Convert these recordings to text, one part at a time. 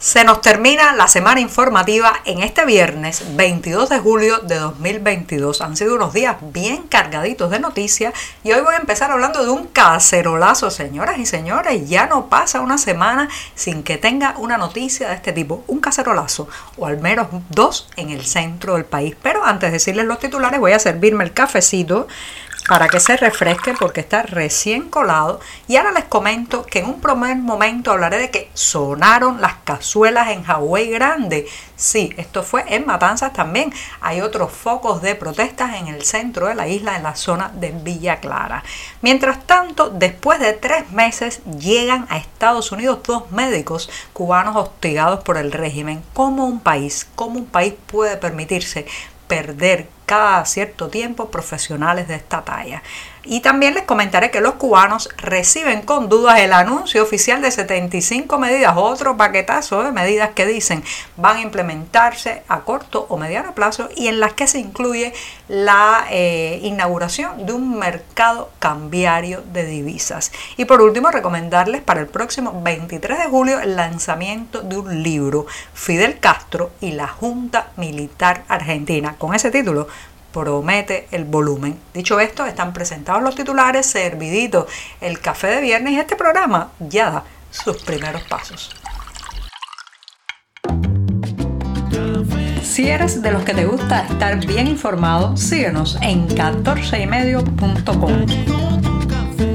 Se nos termina la semana informativa en este viernes 22 de julio de 2022. Han sido unos días bien cargaditos de noticias y hoy voy a empezar hablando de un cacerolazo, señoras y señores. Ya no pasa una semana sin que tenga una noticia de este tipo, un cacerolazo o al menos dos en el centro del país. Pero antes de decirles los titulares voy a servirme el cafecito para que se refresque porque está recién colado. Y ahora les comento que en un primer momento hablaré de que sonaron las cazuelas en Hawái Grande. Sí, esto fue en Matanzas también. Hay otros focos de protestas en el centro de la isla, en la zona de Villa Clara. Mientras tanto, después de tres meses, llegan a Estados Unidos dos médicos cubanos hostigados por el régimen. ¿Cómo un país, cómo un país puede permitirse perder cada cierto tiempo profesionales de esta talla. Y también les comentaré que los cubanos reciben con dudas el anuncio oficial de 75 medidas, otro paquetazo de medidas que dicen van a implementarse a corto o mediano plazo y en las que se incluye la eh, inauguración de un mercado cambiario de divisas. Y por último, recomendarles para el próximo 23 de julio el lanzamiento de un libro, Fidel Castro y la Junta Militar Argentina. Con ese título promete el volumen. Dicho esto, están presentados los titulares, servidito el café de viernes y este programa ya da sus primeros pasos. Si eres de los que te gusta estar bien informado, síguenos en 14ymedio.com.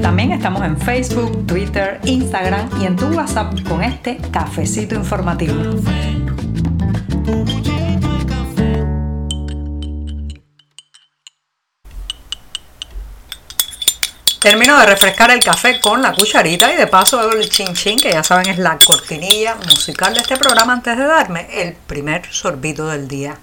También estamos en Facebook, Twitter, Instagram y en tu WhatsApp con este cafecito informativo. Termino de refrescar el café con la cucharita y de paso hago el chin chin, que ya saben es la cortinilla musical de este programa antes de darme el primer sorbito del día.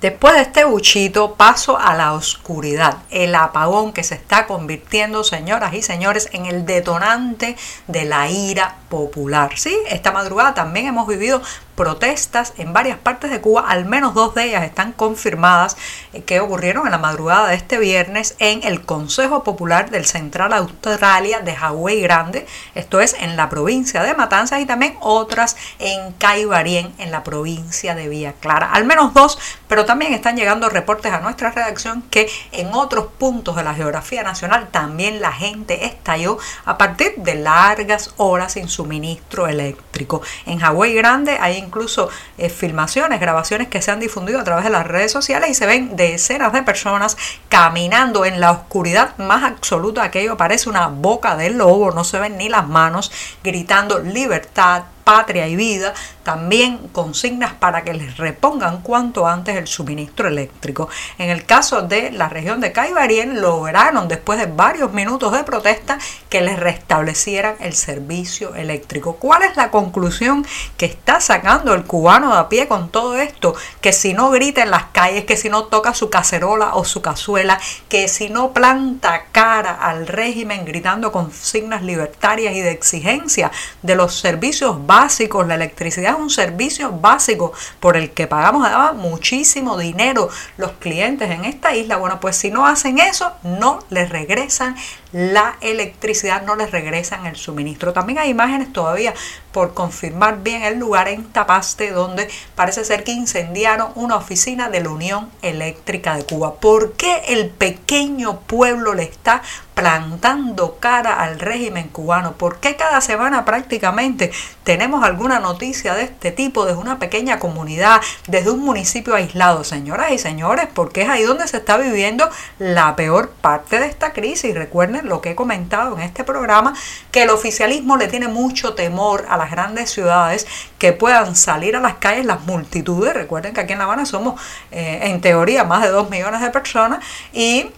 Después de este buchito paso a la oscuridad, el apagón que se está convirtiendo, señoras y señores, en el detonante de la ira popular. Sí, esta madrugada también hemos vivido protestas en varias partes de Cuba, al menos dos de ellas están confirmadas eh, que ocurrieron en la madrugada de este viernes en el Consejo Popular del Central Australia de Hawái Grande, esto es en la provincia de Matanzas y también otras en Caibarien en la provincia de Villa Clara. Al menos dos, pero también están llegando reportes a nuestra redacción que en otros puntos de la geografía nacional también la gente estalló a partir de largas horas sin suministro eléctrico. En Hawái Grande hay incluso eh, filmaciones, grabaciones que se han difundido a través de las redes sociales y se ven decenas de personas caminando en la oscuridad más absoluta. Aquello parece una boca del lobo, no se ven ni las manos, gritando libertad, patria y vida, también consignas para que les repongan cuanto antes el suministro eléctrico. En el caso de la región de Caibarien, lograron después de varios minutos de protesta que les restablecieran el servicio eléctrico. ¿Cuál es la conclusión que está sacando el cubano de a pie con todo esto? Que si no grita en las calles, que si no toca su cacerola o su cazuela, que si no planta cara al régimen gritando consignas libertarias y de exigencia de los servicios básicos, la electricidad es un servicio básico por el que pagamos muchísimo dinero los clientes en esta isla. Bueno, pues si no hacen eso, no les regresan la electricidad, no les regresan el suministro. También hay imágenes todavía por confirmar bien el lugar en Tapaste, donde parece ser que incendiaron una oficina de la Unión Eléctrica de Cuba. ¿Por qué el pequeño pueblo le está plantando cara al régimen cubano? ¿Por qué cada semana prácticamente tenemos alguna noticia de este tipo desde una pequeña comunidad, desde un municipio aislado? Señoras y señores, porque es ahí donde se está viviendo la peor parte de esta crisis. Recuerden lo que he comentado en este programa, que el oficialismo le tiene mucho temor a las grandes ciudades que puedan salir a las calles las multitudes. Recuerden que aquí en La Habana somos eh, en teoría más de 2 millones de personas y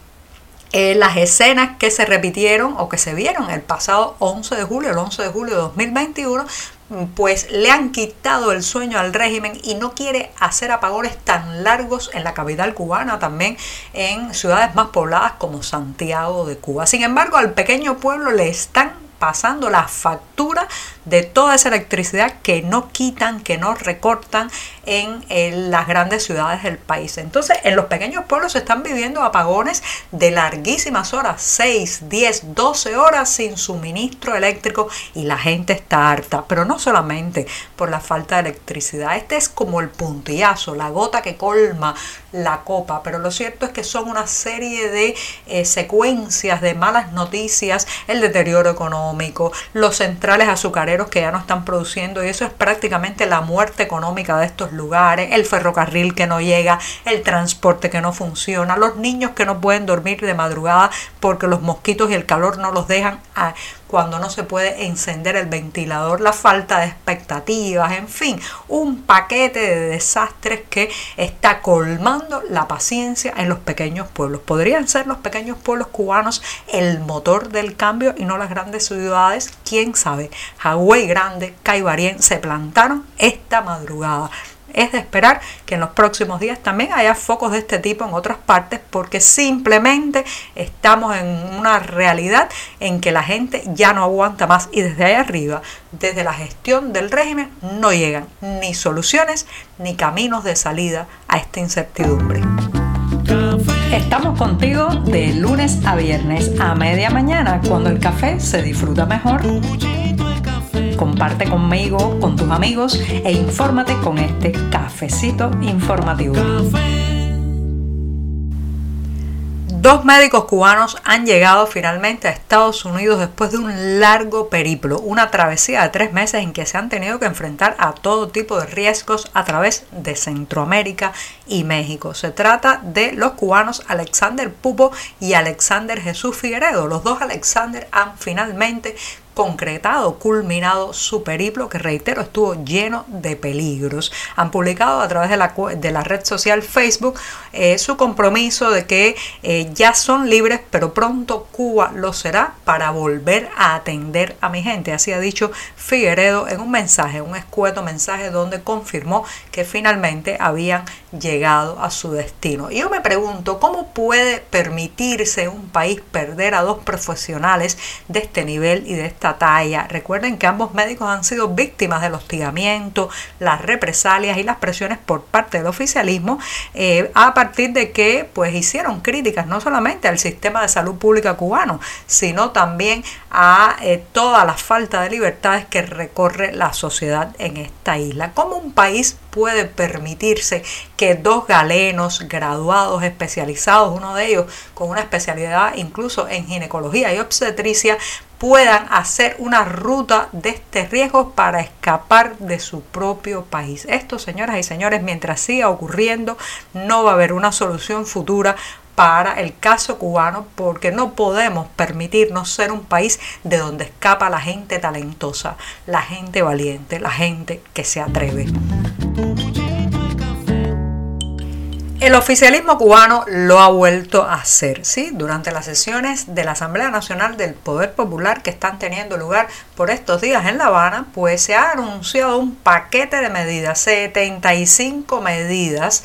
eh, las escenas que se repitieron o que se vieron el pasado 11 de julio, el 11 de julio de 2021, pues le han quitado el sueño al régimen y no quiere hacer apagones tan largos en la capital cubana, también en ciudades más pobladas como Santiago de Cuba. Sin embargo, al pequeño pueblo le están pasando la factura de toda esa electricidad que no quitan, que no recortan en, las grandes ciudades del país. Entonces, en los pequeños pueblos se están viviendo apagones de larguísimas horas, 6, 10, 12 horas sin suministro eléctrico y la gente está harta, pero no solamente por la falta de electricidad, este es como el puntillazo, la gota que colma la copa, pero lo cierto es que son una serie de eh, secuencias de malas noticias, el deterioro económico, los centrales azucareros que ya no están produciendo y eso es prácticamente la muerte económica de estos lugares, el ferrocarril que no llega, el transporte que no funciona, los niños que no pueden dormir de madrugada porque los mosquitos y el calor no los dejan a, cuando no se puede encender el ventilador, la falta de expectativas, en fin, un paquete de desastres que está colmando la paciencia en los pequeños pueblos. Podrían ser los pequeños pueblos cubanos el motor del cambio y no las grandes ciudades, quién sabe. Hawái Grande, Caibarien se plantaron esta madrugada. Es de esperar que en los próximos días también haya focos de este tipo en otras partes porque simplemente estamos en una realidad en que la gente ya no aguanta más y desde ahí arriba, desde la gestión del régimen, no llegan ni soluciones ni caminos de salida a esta incertidumbre. Estamos contigo de lunes a viernes a media mañana cuando el café se disfruta mejor. Comparte conmigo, con tus amigos e infórmate con este cafecito informativo. Dos médicos cubanos han llegado finalmente a Estados Unidos después de un largo periplo, una travesía de tres meses en que se han tenido que enfrentar a todo tipo de riesgos a través de Centroamérica y México. Se trata de los cubanos Alexander Pupo y Alexander Jesús Figueredo. Los dos Alexander han finalmente concretado, culminado su periplo que reitero estuvo lleno de peligros. Han publicado a través de la, de la red social Facebook eh, su compromiso de que eh, ya son libres, pero pronto Cuba lo será para volver a atender a mi gente. Así ha dicho Figueredo en un mensaje, un escueto mensaje donde confirmó que finalmente habían llegado a su destino. Y yo me pregunto, ¿cómo puede permitirse un país perder a dos profesionales de este nivel y de este talla. Recuerden que ambos médicos han sido víctimas del hostigamiento, las represalias y las presiones por parte del oficialismo eh, a partir de que pues hicieron críticas no solamente al sistema de salud pública cubano, sino también a eh, toda la falta de libertades que recorre la sociedad en esta isla. ¿Cómo un país puede permitirse que dos galenos graduados especializados, uno de ellos con una especialidad incluso en ginecología y obstetricia, puedan hacer una ruta de este riesgo para escapar de su propio país. Esto, señoras y señores, mientras siga ocurriendo, no va a haber una solución futura para el caso cubano porque no podemos permitirnos ser un país de donde escapa la gente talentosa, la gente valiente, la gente que se atreve. El oficialismo cubano lo ha vuelto a hacer, ¿sí? Durante las sesiones de la Asamblea Nacional del Poder Popular que están teniendo lugar por estos días en La Habana, pues se ha anunciado un paquete de medidas, 75 medidas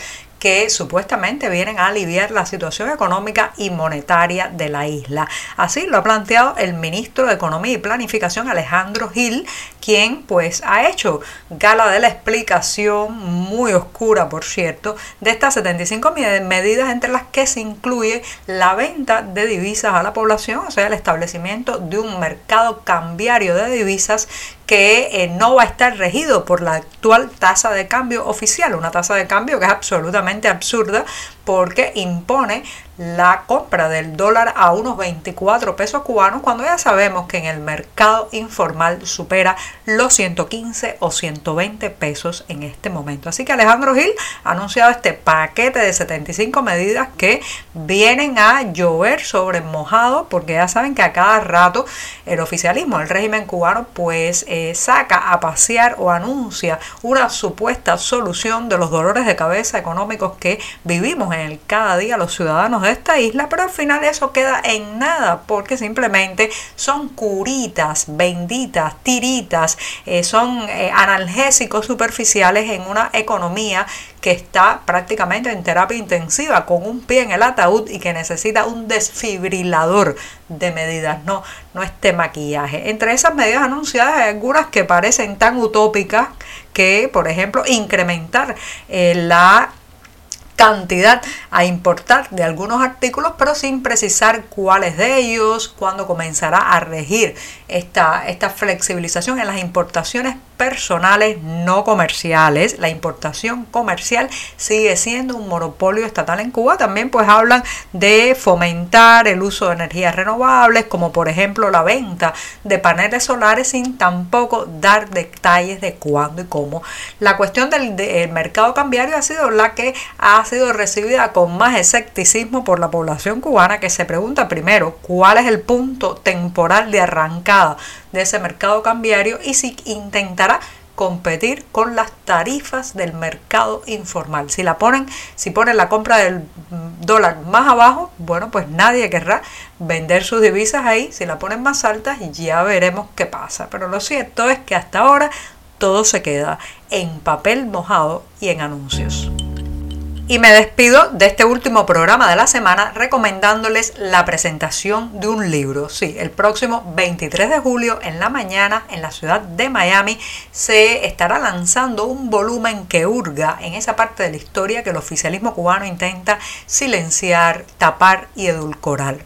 que supuestamente vienen a aliviar la situación económica y monetaria de la isla. Así lo ha planteado el ministro de Economía y Planificación Alejandro Gil, quien pues ha hecho gala de la explicación muy oscura, por cierto, de estas 75 medidas entre las que se incluye la venta de divisas a la población, o sea, el establecimiento de un mercado cambiario de divisas que eh, no va a estar regido por la actual tasa de cambio oficial, una tasa de cambio que es absolutamente absurda porque impone la compra del dólar a unos 24 pesos cubanos cuando ya sabemos que en el mercado informal supera los 115 o 120 pesos en este momento. Así que Alejandro Gil ha anunciado este paquete de 75 medidas que vienen a llover sobre mojado porque ya saben que a cada rato el oficialismo, el régimen cubano pues eh, saca a pasear o anuncia una supuesta solución de los dolores de cabeza económicos que vivimos cada día los ciudadanos de esta isla, pero al final eso queda en nada porque simplemente son curitas, benditas, tiritas, eh, son eh, analgésicos superficiales en una economía que está prácticamente en terapia intensiva con un pie en el ataúd y que necesita un desfibrilador de medidas, no, no este maquillaje. Entre esas medidas anunciadas hay algunas que parecen tan utópicas que, por ejemplo, incrementar eh, la cantidad a importar de algunos artículos, pero sin precisar cuáles de ellos, cuándo comenzará a regir esta, esta flexibilización en las importaciones personales no comerciales. La importación comercial sigue siendo un monopolio estatal en Cuba. También pues hablan de fomentar el uso de energías renovables, como por ejemplo la venta de paneles solares sin tampoco dar detalles de cuándo y cómo. La cuestión del, mercado cambiario ha sido la que ha sido recibida con más escepticismo por la población cubana que se pregunta primero cuál es el punto temporal de arrancada de ese mercado cambiario y si intentará competir con las tarifas del mercado informal. Si la ponen, si ponen la compra del dólar más abajo, bueno, pues nadie querrá vender sus divisas ahí. Si la ponen más altas, ya veremos qué pasa. Pero lo cierto es que hasta ahora todo se queda en papel mojado y en anuncios. Y me despido de este último programa de la semana recomendándoles la presentación de un libro. Sí, el próximo 23 de julio en la mañana en la ciudad de Miami se estará lanzando un volumen que hurga en esa parte de la historia que el oficialismo cubano intenta silenciar, tapar y edulcorar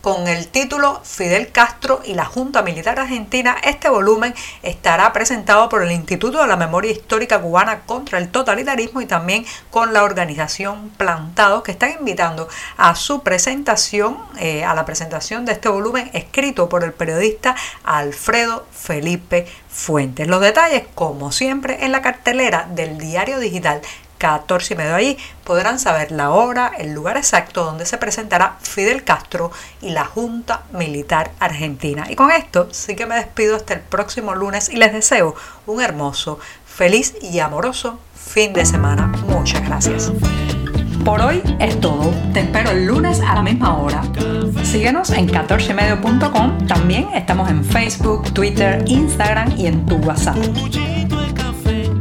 con el título Fidel Castro y la Junta Militar Argentina. Este volumen estará presentado por el Instituto de la Memoria Histórica Cubana contra el Totalitarismo y también con la organización Plantados que están invitando a su presentación, eh, a la presentación de este volumen escrito por el periodista Alfredo Felipe Fuentes. Los detalles, como siempre, en la cartelera del diario digital 14 y medio allí podrán saber la hora, el lugar exacto donde se presentará Fidel Castro y la Junta Militar Argentina. Y con esto sí que me despido hasta el próximo lunes y les deseo un hermoso, feliz y amoroso fin de semana. Muchas gracias. Por hoy es todo. Te espero el lunes a la misma hora. Síguenos en 14medio.com. También estamos en Facebook, Twitter, Instagram y en tu WhatsApp.